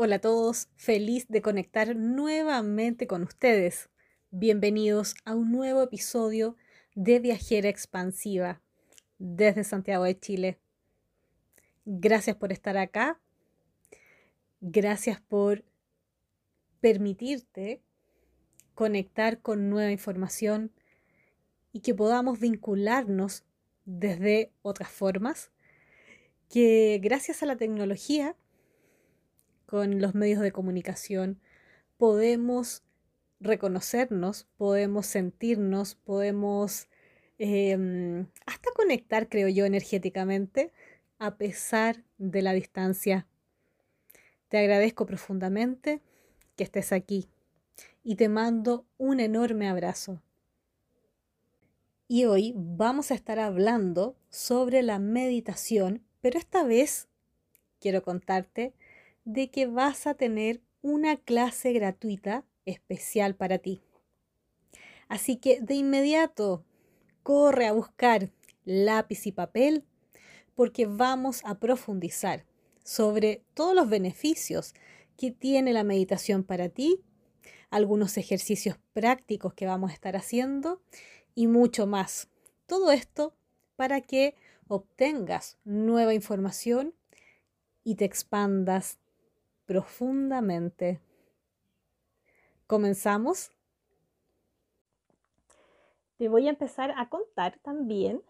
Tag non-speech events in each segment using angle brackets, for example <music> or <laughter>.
Hola a todos, feliz de conectar nuevamente con ustedes. Bienvenidos a un nuevo episodio de Viajera Expansiva desde Santiago de Chile. Gracias por estar acá. Gracias por permitirte conectar con nueva información y que podamos vincularnos desde otras formas que gracias a la tecnología con los medios de comunicación, podemos reconocernos, podemos sentirnos, podemos em, hasta conectar, creo yo, energéticamente, a pesar de la distancia. Te agradezco profundamente que estés aquí y te mando un enorme abrazo. Y hoy vamos a estar hablando sobre la meditación, pero esta vez quiero contarte de que vas a tener una clase gratuita especial para ti. Así que de inmediato corre a buscar lápiz y papel porque vamos a profundizar sobre todos los beneficios que tiene la meditación para ti, algunos ejercicios prácticos que vamos a estar haciendo y mucho más. Todo esto para que obtengas nueva información y te expandas profundamente. ¿Comenzamos? Te voy a empezar a contar también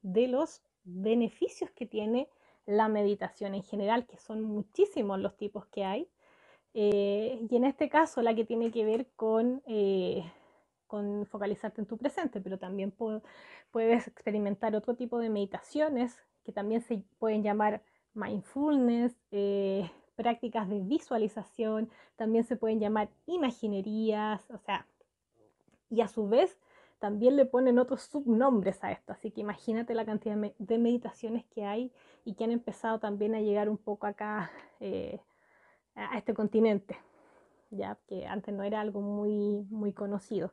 de los beneficios que tiene la meditación en general, que son muchísimos los tipos que hay. Eh, y en este caso la que tiene que ver con, eh, con focalizarte en tu presente, pero también puedes experimentar otro tipo de meditaciones que también se pueden llamar mindfulness, eh, prácticas de visualización, también se pueden llamar imaginerías, o sea, y a su vez también le ponen otros subnombres a esto, así que imagínate la cantidad de meditaciones que hay y que han empezado también a llegar un poco acá eh, a este continente, ya que antes no era algo muy, muy conocido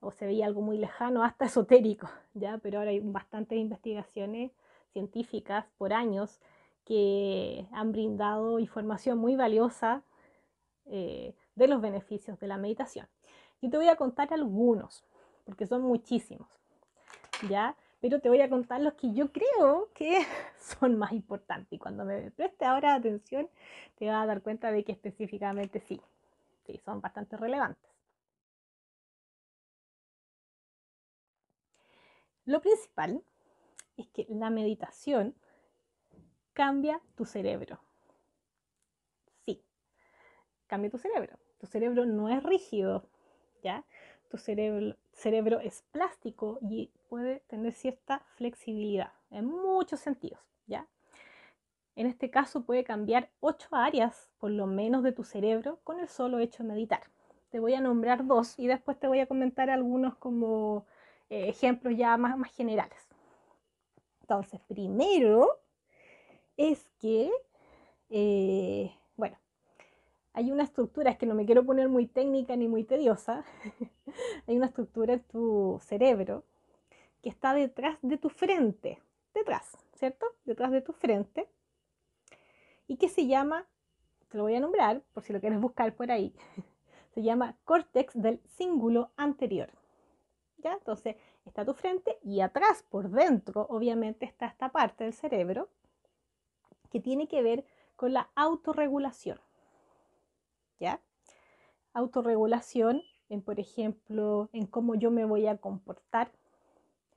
o se veía algo muy lejano, hasta esotérico, ya, pero ahora hay bastantes investigaciones científicas por años que han brindado información muy valiosa eh, de los beneficios de la meditación. Yo te voy a contar algunos, porque son muchísimos, ¿ya? Pero te voy a contar los que yo creo que <laughs> son más importantes. Y cuando me preste ahora atención, te vas a dar cuenta de que específicamente sí, sí, son bastante relevantes. Lo principal es que la meditación cambia tu cerebro. Sí, cambia tu cerebro. Tu cerebro no es rígido, ¿ya? Tu cerebro, cerebro es plástico y puede tener cierta flexibilidad en muchos sentidos, ¿ya? En este caso puede cambiar ocho áreas, por lo menos, de tu cerebro con el solo hecho de meditar. Te voy a nombrar dos y después te voy a comentar algunos como eh, ejemplos ya más, más generales. Entonces, primero, es que, eh, bueno, hay una estructura, es que no me quiero poner muy técnica ni muy tediosa, <laughs> hay una estructura en tu cerebro que está detrás de tu frente, detrás, ¿cierto? Detrás de tu frente, y que se llama, te lo voy a nombrar por si lo quieres buscar por ahí, <laughs> se llama córtex del cíngulo anterior. ¿Ya? Entonces está tu frente y atrás, por dentro, obviamente está esta parte del cerebro que tiene que ver con la autorregulación. ¿Ya? Autorregulación en, por ejemplo, en cómo yo me voy a comportar,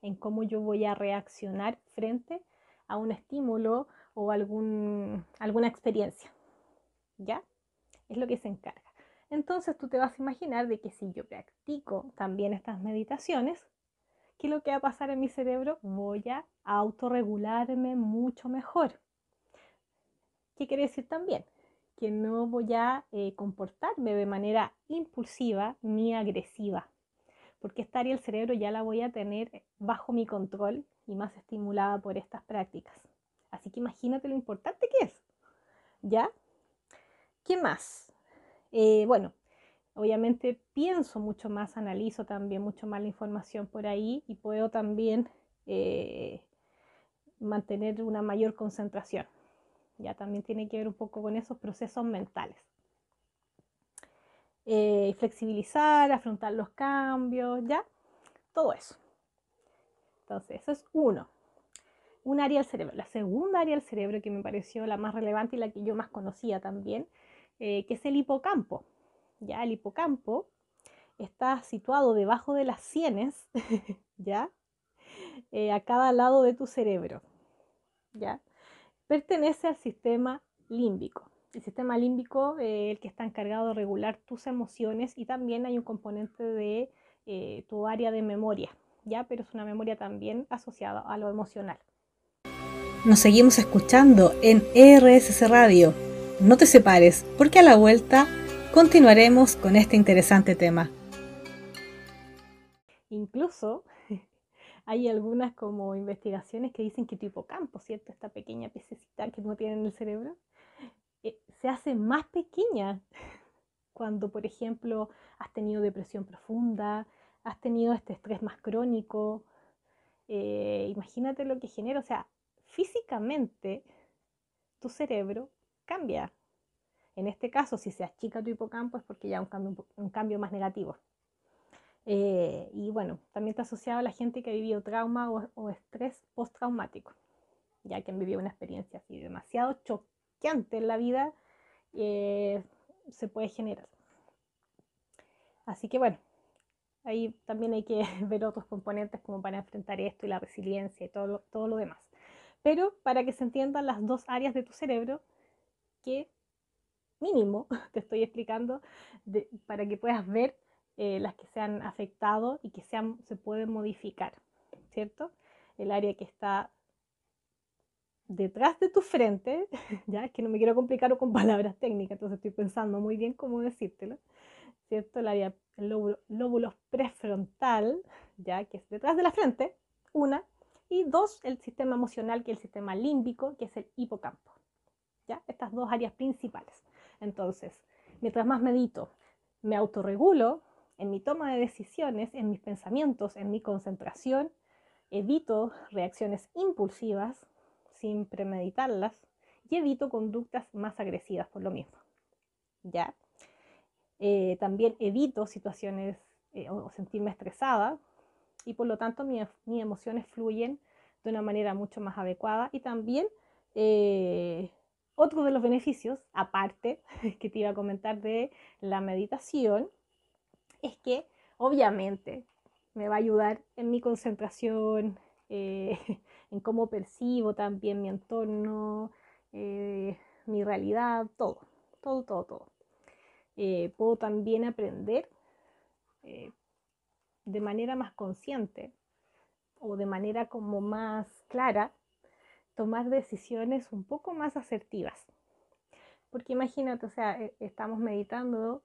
en cómo yo voy a reaccionar frente a un estímulo o algún, alguna experiencia. ¿Ya? Es lo que se encarga. Entonces tú te vas a imaginar de que si yo practico también estas meditaciones, ¿qué es lo que va a pasar en mi cerebro? Voy a autorregularme mucho mejor. ¿Qué quiere decir también? Que no voy a eh, comportarme de manera impulsiva ni agresiva, porque esta área del cerebro ya la voy a tener bajo mi control y más estimulada por estas prácticas. Así que imagínate lo importante que es. ¿Ya? ¿Qué más? Eh, bueno, obviamente pienso mucho más, analizo también mucho más la información por ahí y puedo también eh, mantener una mayor concentración ya también tiene que ver un poco con esos procesos mentales. eh, flexibilizar, afrontar los cambios, ¿ya? Todo eso. Entonces, eso es uno. Un área del cerebro. La segunda área del cerebro que me pareció la más relevante y la que yo más conocía también, eh, que es el hipocampo. ¿ya? El hipocampo está situado debajo de las sienes, <laughs> ¿ya? Eh, a cada lado de tu cerebro, ¿ya? Pertenece al sistema límbico. El sistema límbico es eh, el que está encargado de regular tus emociones y también hay un componente de eh, tu área de memoria, ¿ya? Pero es una memoria también asociada a lo emocional. Nos seguimos escuchando en RSC Radio. No te separes, porque a la vuelta continuaremos con este interesante tema. Incluso hay algunas como investigaciones que dicen que tu hipocampo, ¿cierto? Esta pequeña pececita que no tiene en el cerebro, eh, se hace más pequeña <laughs> cuando, por ejemplo, has tenido depresión profunda, has tenido este estrés más crónico. Eh, imagínate lo que genera, o sea, físicamente tu cerebro cambia. En este caso, si se achica tu hipocampo es porque ya un cambio, un cambio más negativo. Eh, y bueno, también está asociado a la gente que ha vivido trauma o, estrés postraumático, ya que han vivido una experiencia así demasiado choqueante en la vida, se puede generar. Así que bueno, ahí también hay que <laughs> ver otros componentes como para enfrentar esto y la resiliencia y todo lo, todo lo demás. Pero para que se entiendan las dos áreas de tu cerebro que mínimo <laughs> te estoy explicando para que puedas ver eh, las que se han afectado y que se pueden modificar, ¿cierto? El área que está detrás de tu frente, <laughs> ya es que no me quiero complicar con <laughs> palabras técnicas, entonces estoy pensando muy bien cómo decírtelo, ¿cierto? El área, el lóbulo, prefrontal, ya que es detrás de la frente, una, y dos, el sistema emocional, que es el sistema límbico, que es el hipocampo, ¿ya? Estas dos áreas principales. Entonces, mientras más medito, me autorregulo, en mi toma de decisiones, en mis pensamientos, en mi concentración, evito reacciones impulsivas sin premeditarlas y evito conductas más agresivas por lo mismo. ¿Ya? Eh, también evito situaciones eh, o sentirme estresada y por lo tanto mis emociones fluyen de una manera mucho más adecuada y también eh, otro de los beneficios, aparte <laughs> que te iba a comentar de la meditación, es que obviamente me va a ayudar en mi concentración, eh, <laughs> en cómo percibo también mi entorno, eh, mi realidad, todo, todo, todo, todo. Eh, puedo también aprender de manera más consciente o de manera como más clara, tomar decisiones un poco más asertivas. Porque imagínate, o sea, estamos meditando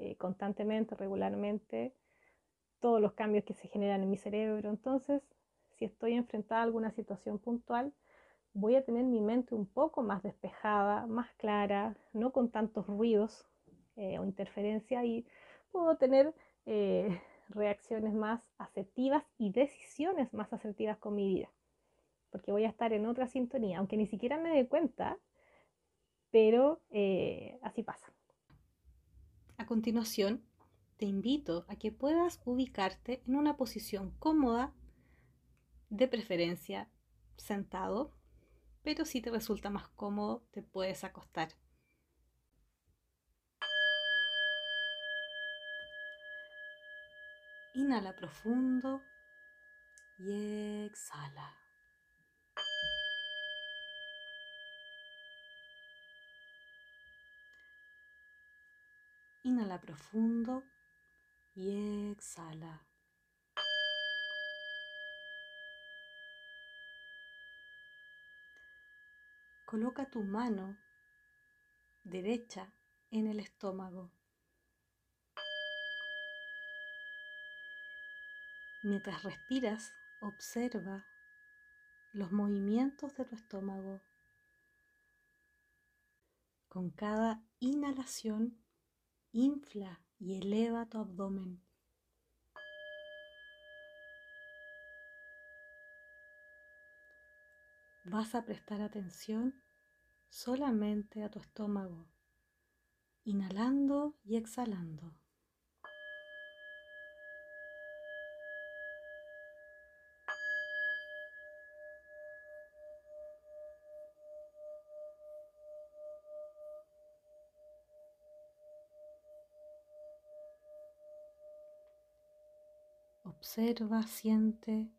eh, constantemente, regularmente, todos los cambios que se generan en mi cerebro. Entonces, si estoy enfrentada a alguna situación puntual, voy a tener mi mente un poco más despejada, más clara, no con tantos ruidos eh, o interferencia y puedo tener eh, reacciones más asertivas y decisiones más asertivas con mi vida, porque voy a estar en otra sintonía, aunque ni siquiera me dé cuenta, pero así pasa. A continuación, te invito a que puedas ubicarte en una posición cómoda, de preferencia sentado, pero si te resulta más cómodo, te puedes acostar. Inhala profundo y exhala. Inhala profundo y exhala. Coloca tu mano derecha en el estómago. Mientras respiras, observa los movimientos de tu estómago. Con cada inhalación, Infla y eleva tu abdomen. Vas a prestar atención solamente a tu estómago, inhalando y exhalando. Observa, siente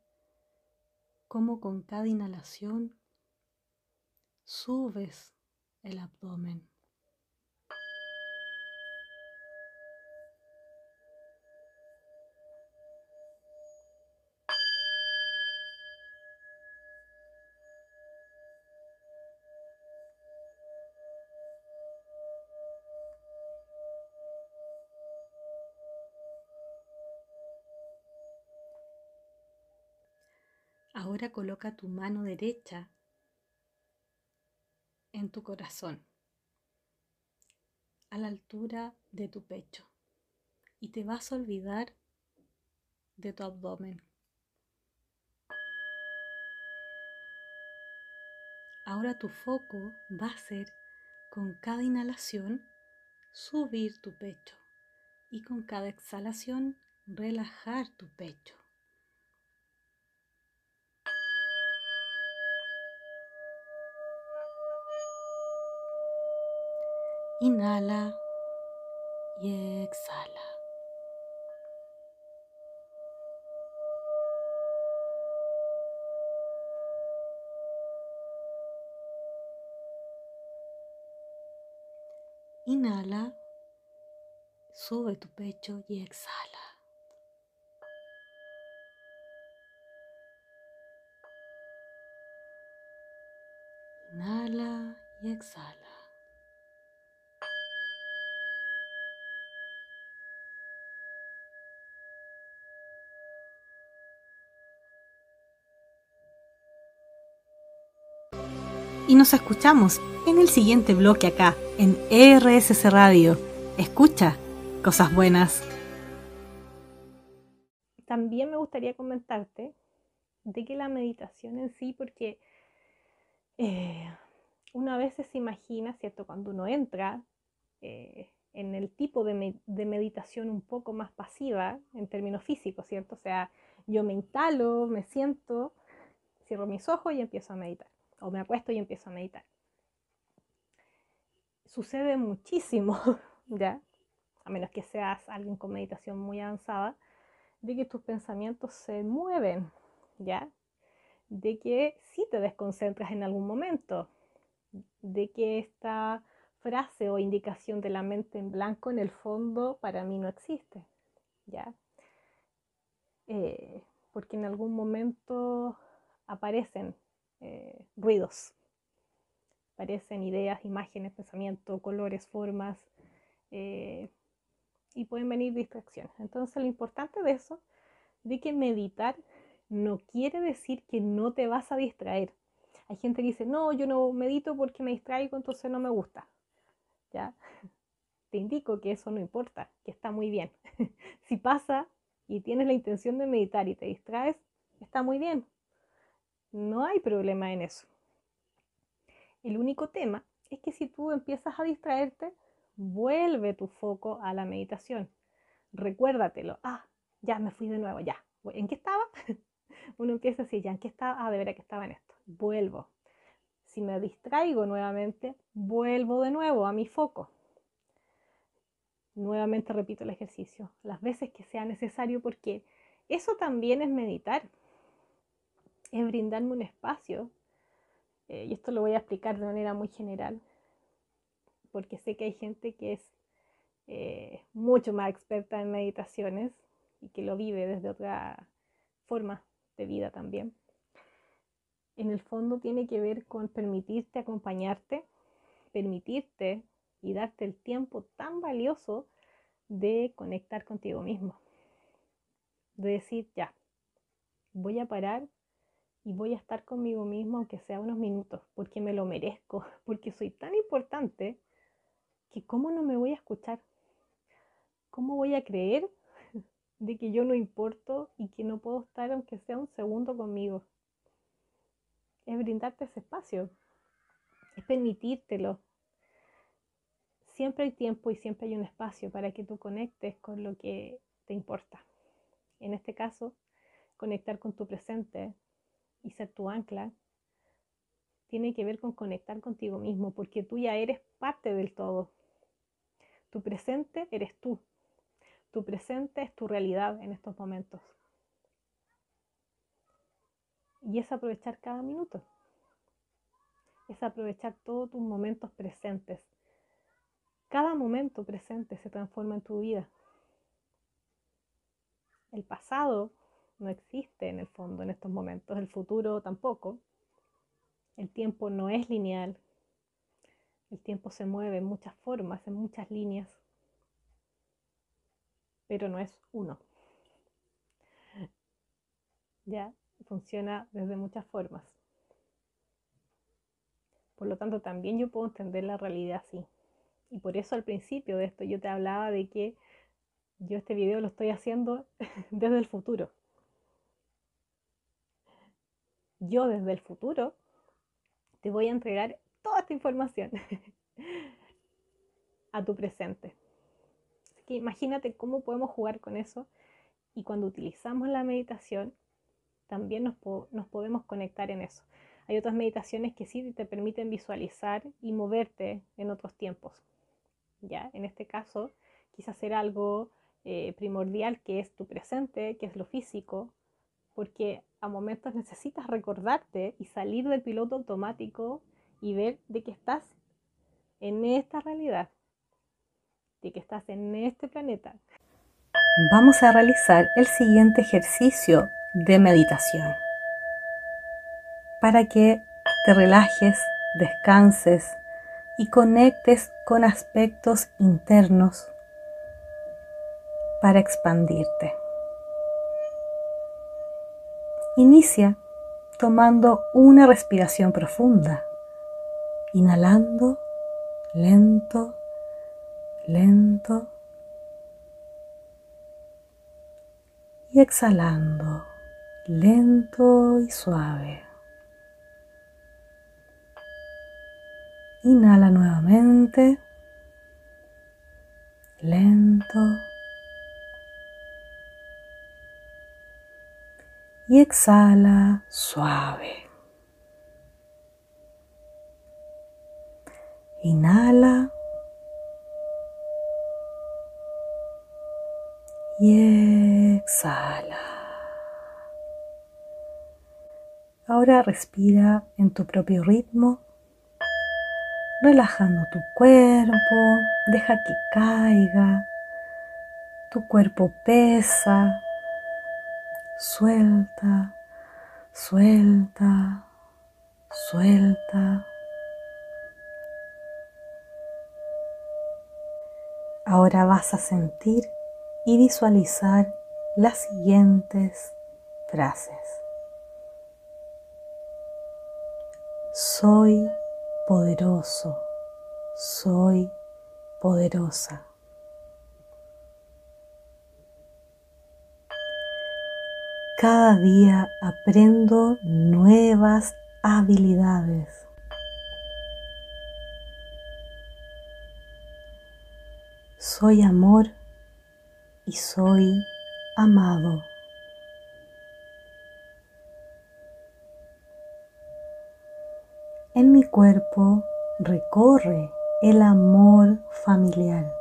cómo con cada inhalación subes el abdomen. Coloca tu mano derecha en tu corazón, a la altura de tu pecho, y te vas a olvidar de tu abdomen. Ahora tu foco va a ser con cada inhalación subir tu pecho y con cada exhalación relajar tu pecho. Inhala y exhala. Inhala, sube tu pecho y exhala. Inhala y exhala. Y nos escuchamos en el siguiente bloque acá, en RSC Radio. Escucha cosas buenas. También me gustaría comentarte de que la meditación en sí, porque eh, una vez se imagina, ¿cierto? Cuando uno entra eh, en el tipo de, de, meditación un poco más pasiva en términos físicos, ¿cierto? O sea, yo me instalo, me siento, cierro mis ojos y empiezo a meditar o me acuesto y empiezo a meditar. Sucede muchísimo, <laughs> ¿ya? A menos que seas alguien con meditación muy avanzada, de que tus pensamientos se mueven, ¿ya? De que sí te desconcentras en algún momento, de que esta frase o indicación de la mente en blanco en el fondo para mí no existe, ¿ya? Eh, porque en algún momento aparecen eh, ruidos. Aparecen ideas, imágenes, pensamientos, colores, formas eh, y pueden venir distracciones. Entonces lo importante de eso, de que meditar no quiere decir que no te vas a distraer. Hay gente que dice, no, yo no medito porque me distraigo, entonces no me gusta. ¿Ya? <laughs> Te indico que eso no importa, que está muy bien. <laughs> si pasa y tienes la intención de meditar y te distraes, está muy bien. No hay problema en eso. El único tema es que si tú empiezas a distraerte, vuelve tu foco a la meditación. Recuérdatelo. Ah, ya me fui de nuevo, ya. ¿En qué estaba? <laughs> Uno empieza así, ya en qué estaba, ah, de veras que estaba en esto. Vuelvo. Si me distraigo nuevamente, vuelvo de nuevo a mi foco. Nuevamente repito el ejercicio, las veces que sea necesario, porque eso también es meditar <laughs> es brindarme un espacio, eh, y esto lo voy a explicar de manera muy general, porque sé que hay gente que es eh, mucho más experta en meditaciones y que lo vive desde otra forma de vida también. En el fondo tiene que ver con permitirte acompañarte, permitirte y darte el tiempo tan valioso de conectar contigo mismo. De decir, ya, voy a parar y voy a estar conmigo mismo aunque sea unos minutos, porque me lo merezco, <laughs> porque soy tan importante que cómo no me voy a escuchar, cómo voy a creer <laughs> de que yo no importo y que no puedo estar aunque sea un segundo conmigo. Es brindarte ese espacio, es permitírtelo. Siempre hay tiempo y siempre hay un espacio para que tú conectes con lo que te importa. En este caso, conectar con tu presente, y ser tu ancla tiene que ver con conectar contigo mismo, porque tú ya eres parte del todo. Tu presente eres tú. Tu presente es tu realidad en estos momentos. Y es aprovechar cada minuto. Es aprovechar todos tus momentos presentes. Cada momento presente se transforma en tu vida. El pasado no existe en el fondo en estos momentos, el futuro tampoco. El tiempo no es lineal. El tiempo se mueve en muchas formas, en muchas líneas, pero no es uno. Ya funciona desde muchas formas. Por lo tanto, también yo puedo entender la realidad así. Y por eso al principio de esto yo te hablaba de que yo este video lo estoy haciendo <laughs> desde el futuro. Yo desde el futuro te voy a entregar toda esta información <laughs> a tu presente. Así que imagínate cómo podemos jugar con eso y cuando utilizamos la meditación también nos, podemos conectar en eso. Hay otras meditaciones que sí te permiten visualizar y moverte en otros tiempos. ¿ya? En este caso, quizás hacer algo eh, primordial que es tu presente, que es lo físico, porque a momentos necesitas recordarte y salir del piloto automático y ver de que estás en esta realidad, de que estás en este planeta. Vamos a realizar el siguiente ejercicio de meditación para que te relajes, descanses y conectes con aspectos internos para expandirte. Inicia tomando una respiración profunda, inhalando lento, lento. Y exhalando lento y suave. Inhala nuevamente, lento y exhala suave. Inhala y exhala. Ahora respira en tu propio ritmo, relajando tu cuerpo, deja que caiga, tu cuerpo pesa, suelta, suelta, suelta. Ahora vas a sentir y visualizar las siguientes frases. Soy poderoso, soy poderosa. Cada día aprendo nuevas habilidades. Soy amor y soy amado. En mi cuerpo recorre el amor familiar.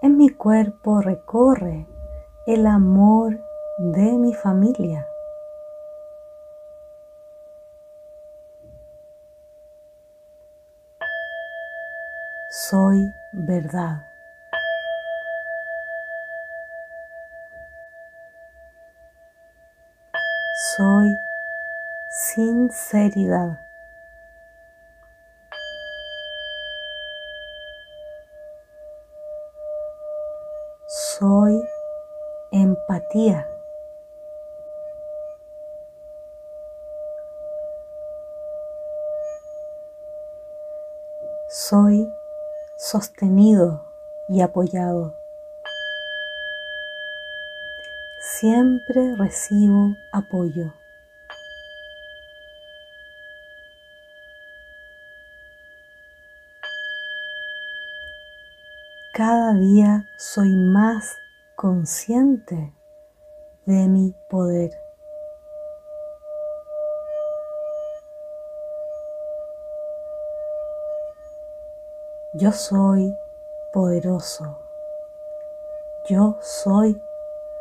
En mi cuerpo recorre el amor de mi familia. Soy verdad. Soy sinceridad. Apoyado. Siempre recibo apoyo. Cada día soy más consciente de mi poder. Yo soy poderoso. Yo soy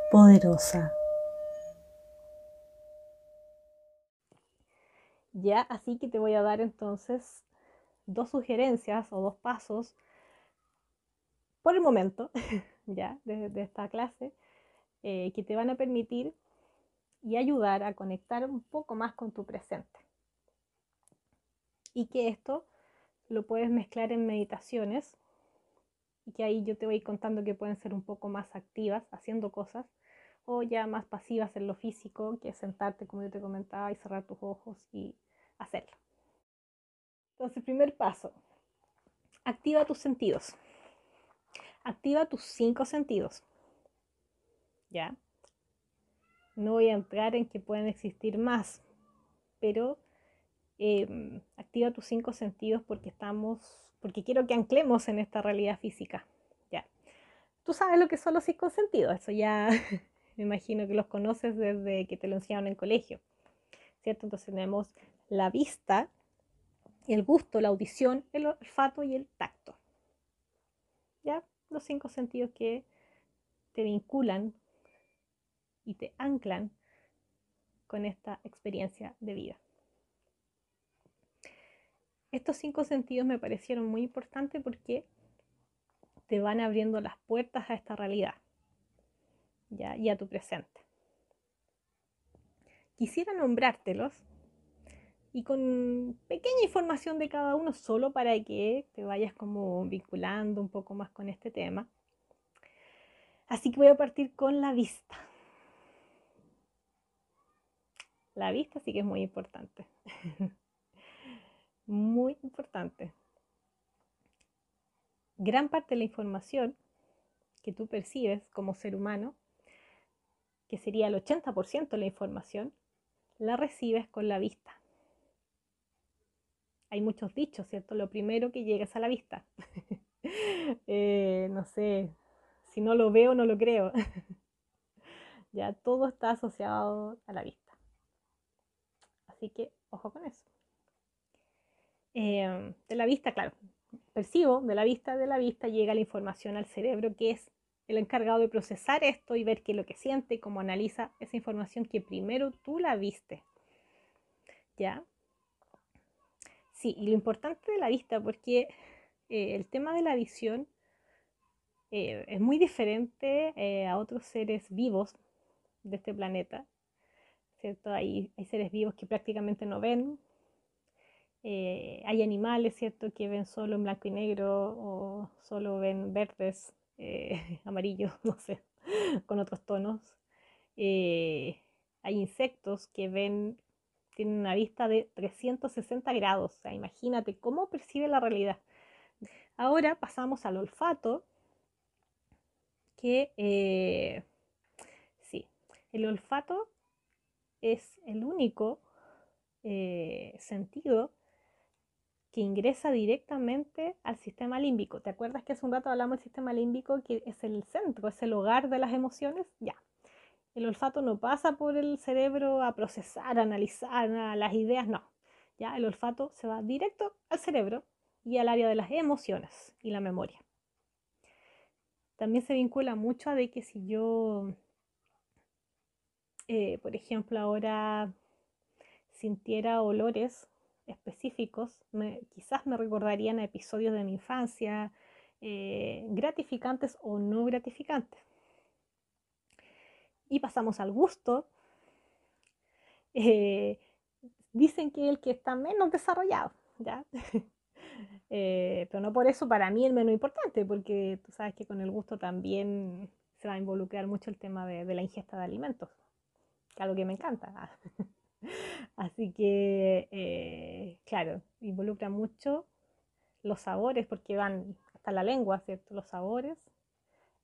poderosa. Ya, así que te voy a dar entonces dos sugerencias o dos pasos por el momento, <laughs> ya, desde de esta clase, eh, que te van a permitir y ayudar a conectar un poco más con tu presente. Y que esto lo puedes mezclar en meditaciones y que ahí yo te voy contando que pueden ser un poco más activas haciendo cosas o ya más pasivas en lo físico, que es sentarte, como yo te comentaba, y cerrar tus ojos y hacerlo. Entonces, primer paso, activa tus sentidos. Activa tus cinco sentidos. ¿Ya? No voy a entrar en que pueden existir más, pero em, activa tus cinco sentidos porque estamos, porque quiero que anclemos en esta realidad física. ¿Ya? Tú sabes lo que son los cinco sentidos, eso ya <laughs> me imagino que los conoces desde que te lo enseñaron en colegio, ¿cierto? Entonces tenemos la vista, el gusto, la audición, el olfato y el tacto. ¿Ya? Los cinco sentidos que te vinculan y te anclan con esta experiencia de vida. Estos cinco sentidos me parecieron muy importantes porque te van abriendo las puertas a esta realidad y a tu presente. Quisiera nombrártelos y con pequeña información de cada uno solo para que te vayas como vinculando un poco más con este tema. Así que voy a partir con la vista. La vista sí que es muy importante. <laughs> muy importante. Gran parte de la información que tú percibes como ser humano que sería el 80% de la información, la recibes con la vista. Hay muchos dichos, ¿cierto? Lo primero que llega es a la vista. <laughs> Eh, no sé, si no lo veo, no lo creo. <laughs> ya todo está asociado a la vista. Así que ojo con eso. Eh, de la vista, claro, percibo, de la vista, de la vista llega la información al cerebro, que es el encargado de procesar esto y ver qué es lo que siente, cómo analiza esa información que primero tú la viste. ¿Ya? Sí, y lo importante de la vista, porque eh, el tema de la visión eh, es muy diferente eh, a otros seres vivos de este planeta. ¿Cierto? Hay, hay seres vivos que prácticamente no ven. Hay animales, ¿cierto?, que ven solo en blanco y negro o solo ven verdes eh, <laughs> amarillo, <laughs> no sé, con otros tonos. Eh, hay insectos que ven, tienen una vista de 360 grados, o sea, imagínate cómo percibe la realidad. Ahora pasamos al olfato, que eh, sí, el olfato es el único sentido que ingresa directamente al sistema límbico. ¿Te acuerdas que hace un rato hablamos del sistema límbico, que es el centro, es el hogar de las emociones? Ya. El olfato no pasa por el cerebro a procesar, a analizar las ideas, no. Ya, el olfato se va directo al cerebro y al área de las emociones y la memoria. También se vincula mucho a de que si yo, eh, por ejemplo, ahora sintiera olores específicos quizás me recordarían a episodios de mi infancia, eh, gratificantes o no gratificantes. Y pasamos al gusto. Eh, dicen que el que está menos desarrollado. <laughs> Eh, pero no por eso para mí el menos importante, porque tú sabes que con el gusto también se va a involucrar mucho el tema de, de la ingesta de alimentos, que es algo que me encanta. <laughs> Así que, eh, claro, involucra mucho los sabores porque van hasta la lengua, ¿cierto? Los sabores,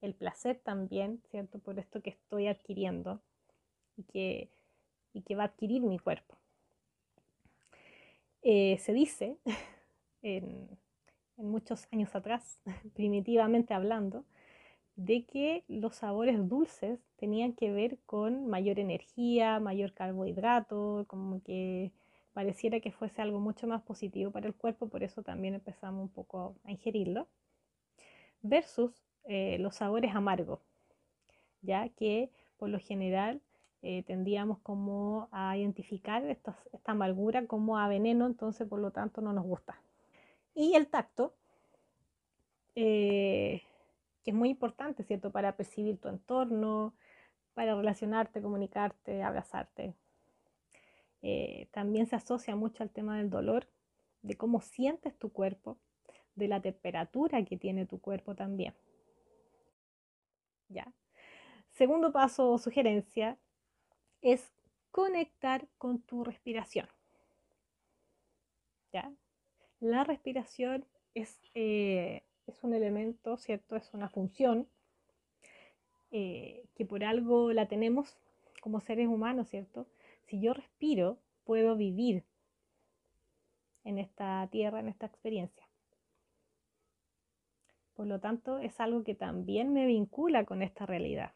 el placer también, ¿cierto? Por esto que estoy adquiriendo y que, y que va a adquirir mi cuerpo. Eh, se dice, <laughs> en muchos años atrás, <laughs> primitivamente hablando, de que los sabores dulces tenían que ver con mayor energía, mayor carbohidrato, como que pareciera que fuese algo mucho más positivo para el cuerpo, por eso también empezamos un poco a ingerirlo, versus eh, los sabores amargos, ya que por lo general eh, tendíamos como a identificar esta, amargura como a veneno, entonces por lo tanto no nos gusta. Y el tacto, eh, que es muy importante, ¿cierto? Para percibir tu entorno, para relacionarte, comunicarte, abrazarte. Eh, también se asocia mucho al tema del dolor, de cómo sientes tu cuerpo, de la temperatura que tiene tu cuerpo también. ¿Ya? Segundo paso o sugerencia es conectar con tu respiración. ¿Ya? La respiración es, eh, es un elemento, ¿cierto? Es una función eh, que por algo la tenemos como seres humanos, ¿cierto? Si yo respiro, puedo vivir en esta tierra, en esta experiencia. Por lo tanto, es algo que también me vincula con esta realidad.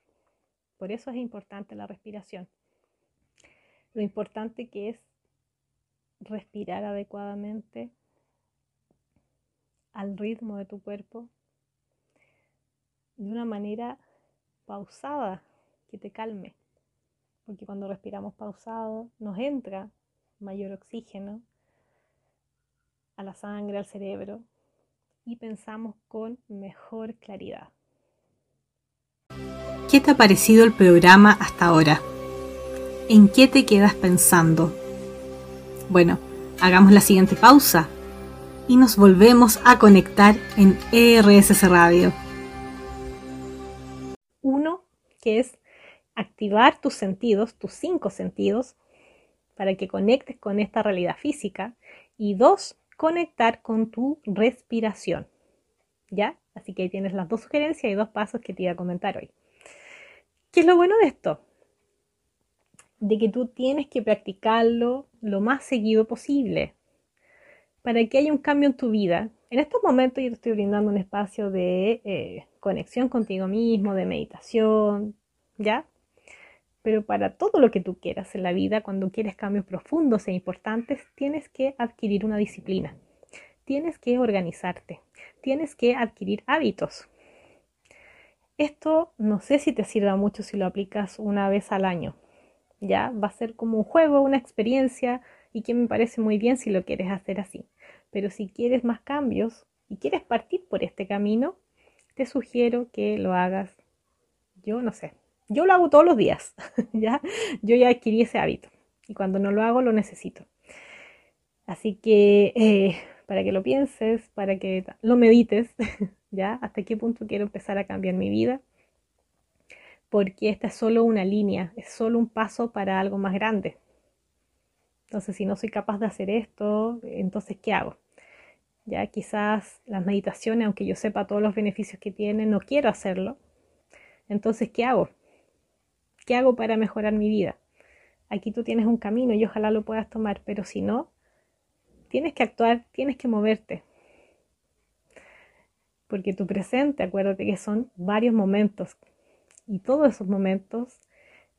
Por eso es importante la respiración. Lo importante que es respirar adecuadamente al ritmo de tu cuerpo de una manera pausada que te calme. Porque cuando respiramos pausado nos entra mayor oxígeno a la sangre, al cerebro y pensamos con mejor claridad. ¿Qué te ha parecido el programa hasta ahora? ¿En qué te quedas pensando? Bueno, hagamos la siguiente pausa y nos volvemos a conectar en ERSS Radio. Uno, que es activar tus sentidos, tus cinco sentidos, para que conectes con esta realidad física. Y dos, conectar con tu respiración. ¿Ya? Así que ahí tienes las dos sugerencias y dos pasos que te iba a comentar hoy. ¿Qué es lo bueno de esto? De que tú tienes que practicarlo lo más seguido posible para que haya un cambio en tu vida. En estos momentos yo te estoy brindando un espacio de eh, conexión contigo mismo, de meditación, ¿ya? Pero para todo lo que tú quieras en la vida, cuando quieres cambios profundos e importantes, tienes que adquirir una disciplina, tienes que organizarte, tienes que adquirir hábitos. Esto no sé si te sirva mucho si lo aplicas una vez al año. Ya va a ser como un juego, una experiencia y que me parece muy bien si lo quieres hacer así. Pero si quieres más cambios y quieres partir por este camino, te sugiero que lo hagas. Yo no sé, yo lo hago todos los días, <laughs> ¿ya? Yo ya adquirí ese hábito y cuando no lo hago lo necesito. Así que eh, para que lo pienses, para que lo medites, <laughs> ¿ya? Hasta qué punto quiero empezar a cambiar mi vida. Porque esta es solo una línea, es solo un paso para algo más grande. Entonces, si no soy capaz de hacer esto, entonces, ¿qué hago? Ya quizás las meditaciones, aunque yo sepa todos los beneficios que tienen, no quiero hacerlo. Entonces, ¿qué hago? ¿Qué hago para mejorar mi vida? Aquí tú tienes un camino y ojalá lo puedas tomar, pero si no, tienes que actuar, tienes que moverte. Porque tu presente, acuérdate que son varios momentos y todos esos momentos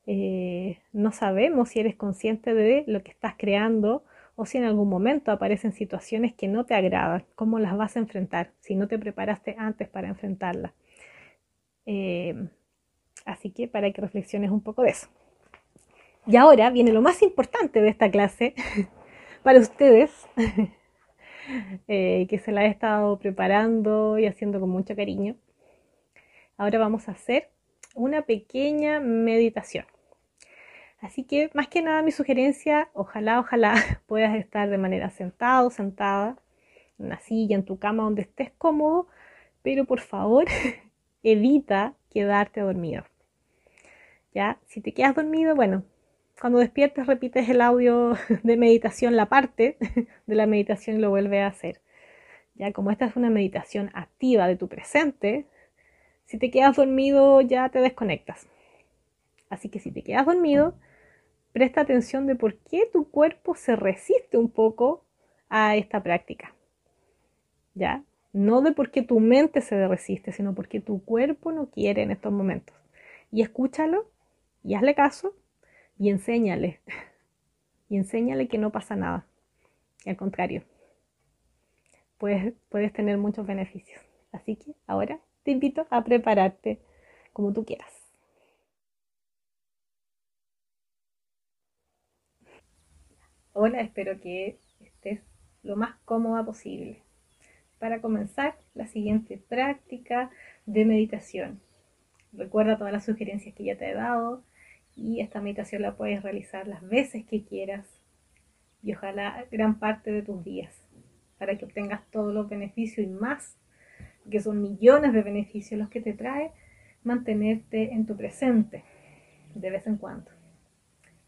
eh, no sabemos si eres consciente de lo que estás creando o si en algún momento aparecen situaciones que no te agradan, cómo las vas a enfrentar si no te preparaste antes para enfrentarlas. Eh, así que para que reflexiones un poco de eso. Y ahora viene lo más importante de esta clase, <laughs> para ustedes, <laughs> eh, que se la he estado preparando y haciendo con mucho cariño. Ahora vamos a hacer una pequeña meditación. Así que más que nada mi sugerencia, ojalá, ojalá <laughs> puedas estar de manera sentado, sentada, en una silla, en tu cama, donde estés cómodo, pero por favor <laughs> evita quedarte dormido. Ya, si te quedas dormido, bueno, cuando despiertes repites el audio <laughs> de meditación, la parte de la meditación y lo vuelves a hacer. Ya como esta es una meditación activa de tu presente, si te quedas dormido ya te desconectas. Así que si te quedas dormido, presta atención de por qué tu cuerpo se resiste un poco a esta práctica. ¿Ya? No de por qué tu mente se resiste, sino porque tu cuerpo no quiere en estos momentos. Y escúchalo y hazle caso y enséñale. <laughs> Y enséñale que no pasa nada. Y al contrario, puedes, puedes tener muchos beneficios. Así que ahora te invito a prepararte como tú quieras. Hola, espero que estés lo más cómoda posible. Para comenzar la siguiente práctica de meditación. Recuerda todas las sugerencias que ya te he dado y esta meditación la puedes realizar las veces que quieras y ojalá gran parte de tus días para que obtengas todos los beneficios y más, que son millones de beneficios los que te trae mantenerte en tu presente de vez en cuando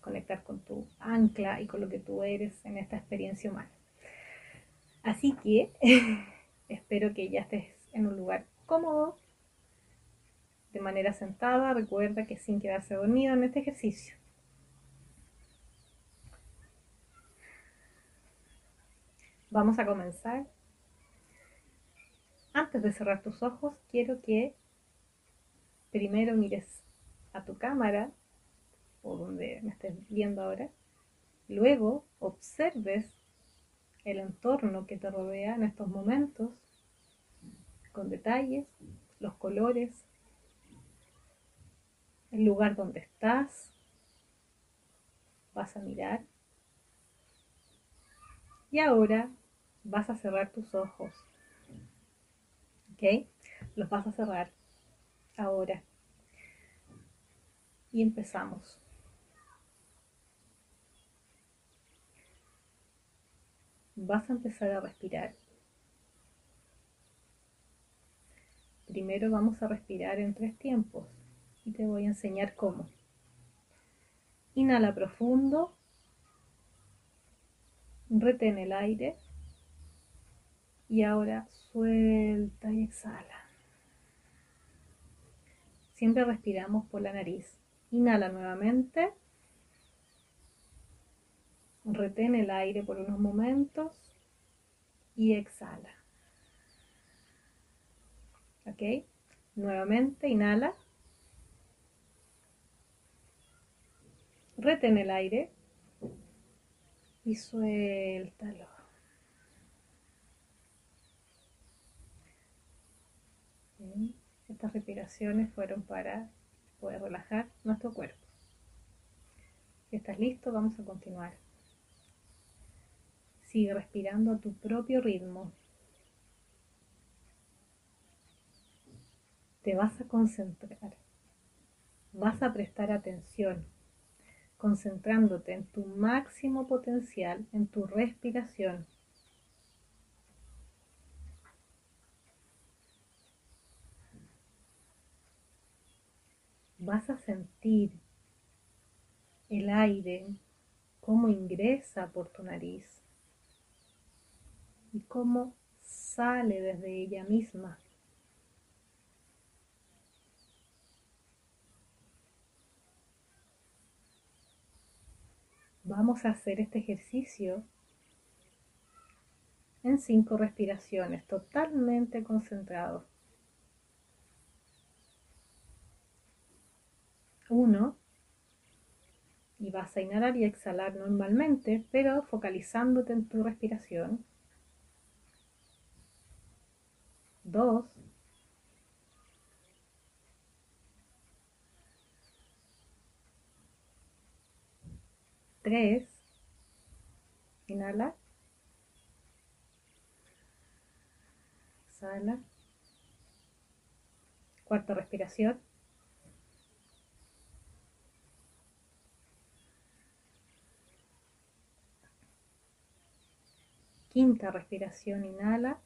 conectar con tu ancla y con lo que tú eres en esta experiencia humana. Así que <laughs> espero que ya estés en un lugar cómodo, de manera sentada. Recuerda que sin quedarse dormido en este ejercicio. Vamos a comenzar. Antes de cerrar tus ojos, quiero que primero mires a tu cámara o donde me estés viendo ahora, luego observes el entorno que te rodea en estos momentos con detalles, los colores, el lugar donde estás, vas a mirar y ahora vas a cerrar tus ojos. ¿Ok? Los vas a cerrar ahora. Y empezamos. Vas a empezar a respirar. Primero vamos a respirar en tres tiempos y te voy a enseñar cómo. Inhala profundo, retén el aire y ahora suelta y exhala. Siempre respiramos por la nariz. Inhala nuevamente Retén el aire por unos momentos y exhala. ¿Ok? Nuevamente, inhala. Retén el aire y suéltalo. Estas respiraciones fueron para poder relajar nuestro cuerpo. Si estás listo, vamos a continuar. Sigue respirando a tu propio ritmo. Te vas a concentrar. Vas a prestar atención, concentrándote en tu máximo potencial, en tu respiración. Vas a sentir el aire, cómo ingresa por tu nariz y cómo sale desde ella misma. Vamos a hacer este ejercicio en cinco respiraciones, totalmente concentrado. Uno, y vas a inhalar y exhalar normalmente, pero focalizándote en tu respiración. Dos, tres, inhala, exhala, cuarta respiración. Quinta respiración, inhala.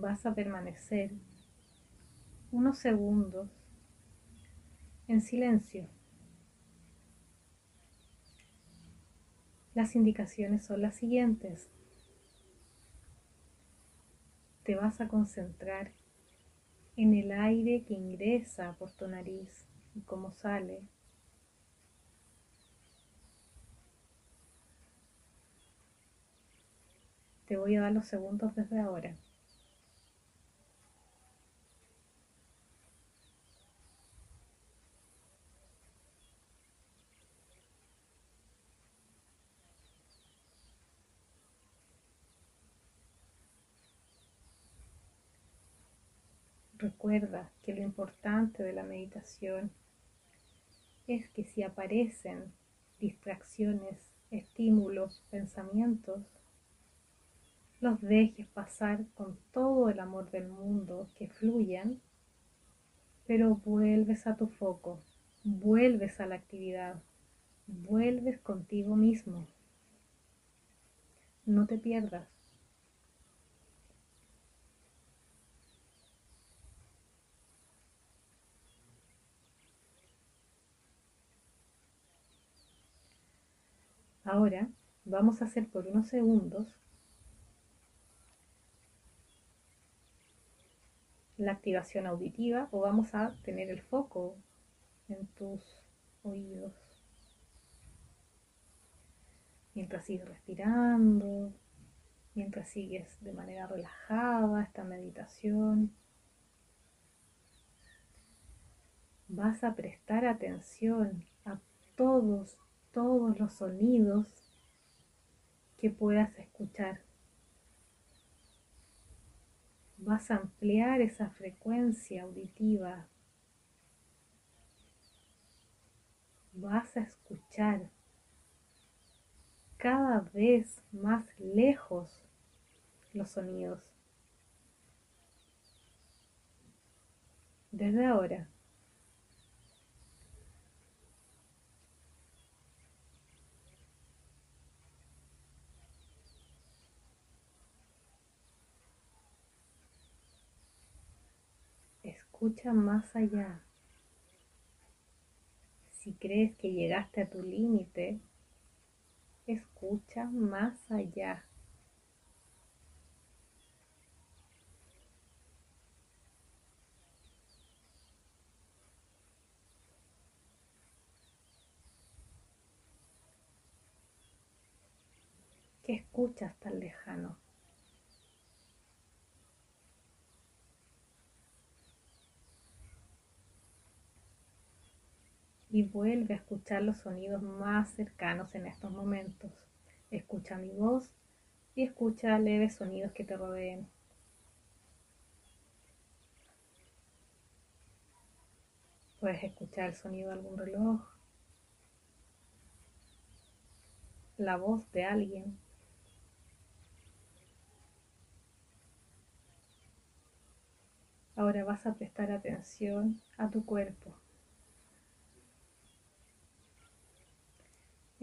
Vas a permanecer unos segundos en silencio. Las indicaciones son las siguientes. Te vas a concentrar en el aire que ingresa por tu nariz y cómo sale. Te voy a dar los segundos desde ahora. Recuerda que lo importante de la meditación es que si aparecen distracciones, estímulos, pensamientos, los dejes pasar con todo el amor del mundo, que fluyan, pero vuelves a tu foco, vuelves a la actividad, vuelves contigo mismo. No te pierdas. Ahora vamos a hacer por unos segundos la activación auditiva o vamos a tener el foco en tus oídos. Mientras sigues respirando, mientras sigues de manera relajada esta meditación, vas a prestar atención a todos, todos los sonidos que puedas escuchar vas a ampliar esa frecuencia auditiva. Vas a escuchar cada vez más lejos los sonidos. Desde ahora escucha más allá. Si crees que llegaste a tu límite, escucha más allá. ¿Qué escuchas tan lejano? Y vuelve a escuchar los sonidos más cercanos en estos momentos. Escucha mi voz y escucha leves sonidos que te rodeen. Puedes escuchar el sonido de algún reloj, la voz de alguien. Ahora vas a prestar atención a tu cuerpo.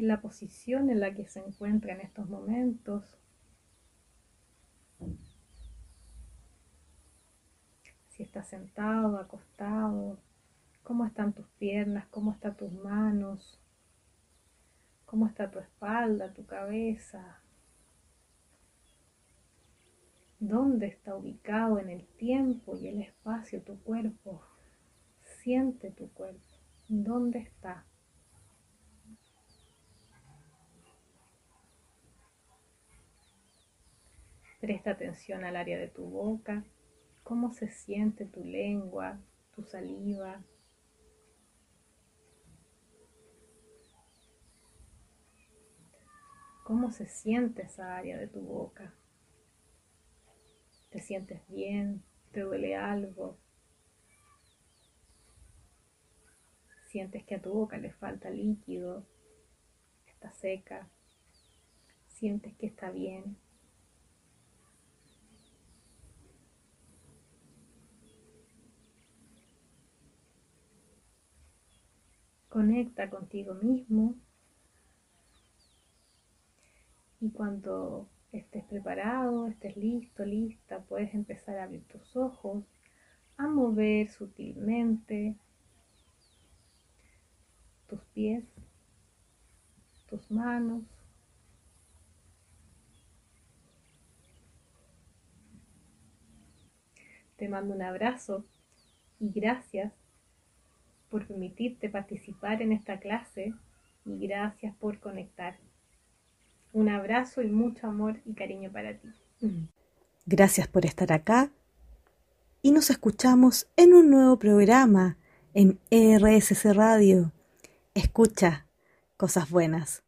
La posición en la que se encuentra en estos momentos. Si está sentado, acostado, cómo están tus piernas, cómo están tus manos, cómo está tu espalda, tu cabeza, dónde está ubicado en el tiempo y el espacio tu cuerpo. Siente tu cuerpo, dónde está. Presta atención al área de tu boca, cómo se siente tu lengua, tu saliva. ¿Cómo se siente esa área de tu boca? ¿Te sientes bien? ¿Te duele algo? ¿Sientes que a tu boca le falta líquido? ¿Está seca? ¿Sientes que está bien? Conecta contigo mismo. Y cuando estés preparado, estés listo, lista, puedes empezar a abrir tus ojos, a mover sutilmente tus pies, tus manos. Te mando un abrazo y gracias por permitirte participar en esta clase y gracias por conectar. Un abrazo y mucho amor y cariño para ti. Gracias por estar acá y nos escuchamos en un nuevo programa en RSC Radio. Escucha cosas buenas.